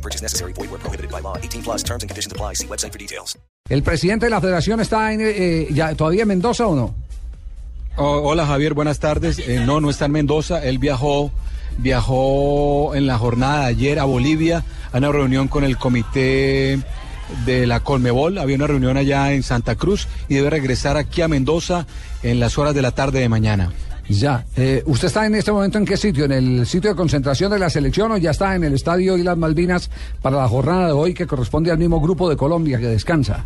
No purchase necessary. Void where prohibited by law. 18 plus terms and conditions apply. See website for details. ¿El presidente de la federación está en, eh, ya, todavía en Mendoza o no? Oh, hola Javier, buenas tardes. Eh, no, no está en Mendoza. Él viajó, viajó en la jornada de ayer a Bolivia a una reunión con el comité de la Colmebol. Había una reunión allá en Santa Cruz y debe regresar aquí a Mendoza en las horas de la tarde de mañana. Ya. Eh, ¿Usted está en este momento en qué sitio? ¿En el sitio de concentración de la selección o ya está en el estadio Islas Malvinas para la jornada de hoy que corresponde al mismo grupo de Colombia que descansa?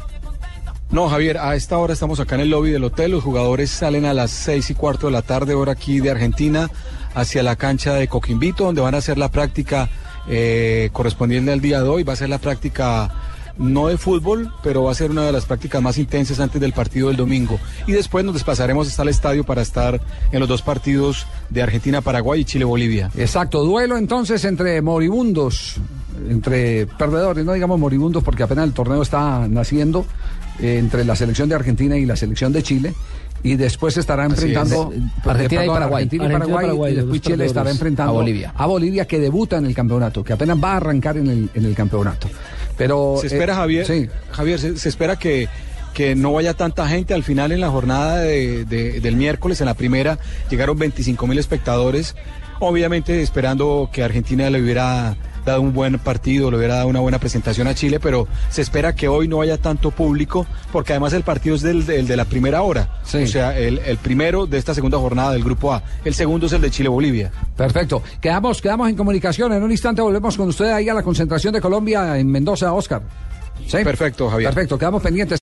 No, Javier, a esta hora estamos acá en el lobby del hotel. Los jugadores salen a las seis y cuarto de la tarde, hora aquí de Argentina, hacia la cancha de Coquimbito, donde van a hacer la práctica eh, correspondiente al día de hoy. Va a ser la práctica no de fútbol, pero va a ser una de las prácticas más intensas antes del partido del domingo. Y después nos desplazaremos hasta el estadio para estar en los dos partidos de Argentina-Paraguay y Chile-Bolivia. Exacto, duelo entonces entre moribundos, entre perdedores, no digamos moribundos porque apenas el torneo está naciendo, eh, entre la selección de Argentina y la selección de Chile. Y después estará enfrentando es. Argentina y Paraguay. Argentina y Argentina y Paraguay, y después Chile estará enfrentando A Bolivia. a Bolivia que debuta en el campeonato, que apenas va a arrancar en el, en el campeonato. Pero Se espera, eh, Javier, Sí. Javier, se, se espera que, que no vaya tanta gente. Al final, en la jornada de- de- del miércoles, en la primera, llegaron 25 mil espectadores. Obviamente, esperando que Argentina le hubiera dado un buen partido, le hubiera dado una buena presentación a Chile, pero se espera que hoy no haya tanto público, porque además el partido es del, del de la primera hora. Sí. O sea, el, el primero de esta segunda jornada del Grupo A. El segundo es el de Chile-Bolivia. Perfecto. Quedamos, quedamos en comunicación. En un instante volvemos con usted ahí a la concentración de Colombia en Mendoza, Oscar. ¿Sí? Perfecto, Javier. Perfecto, quedamos pendientes.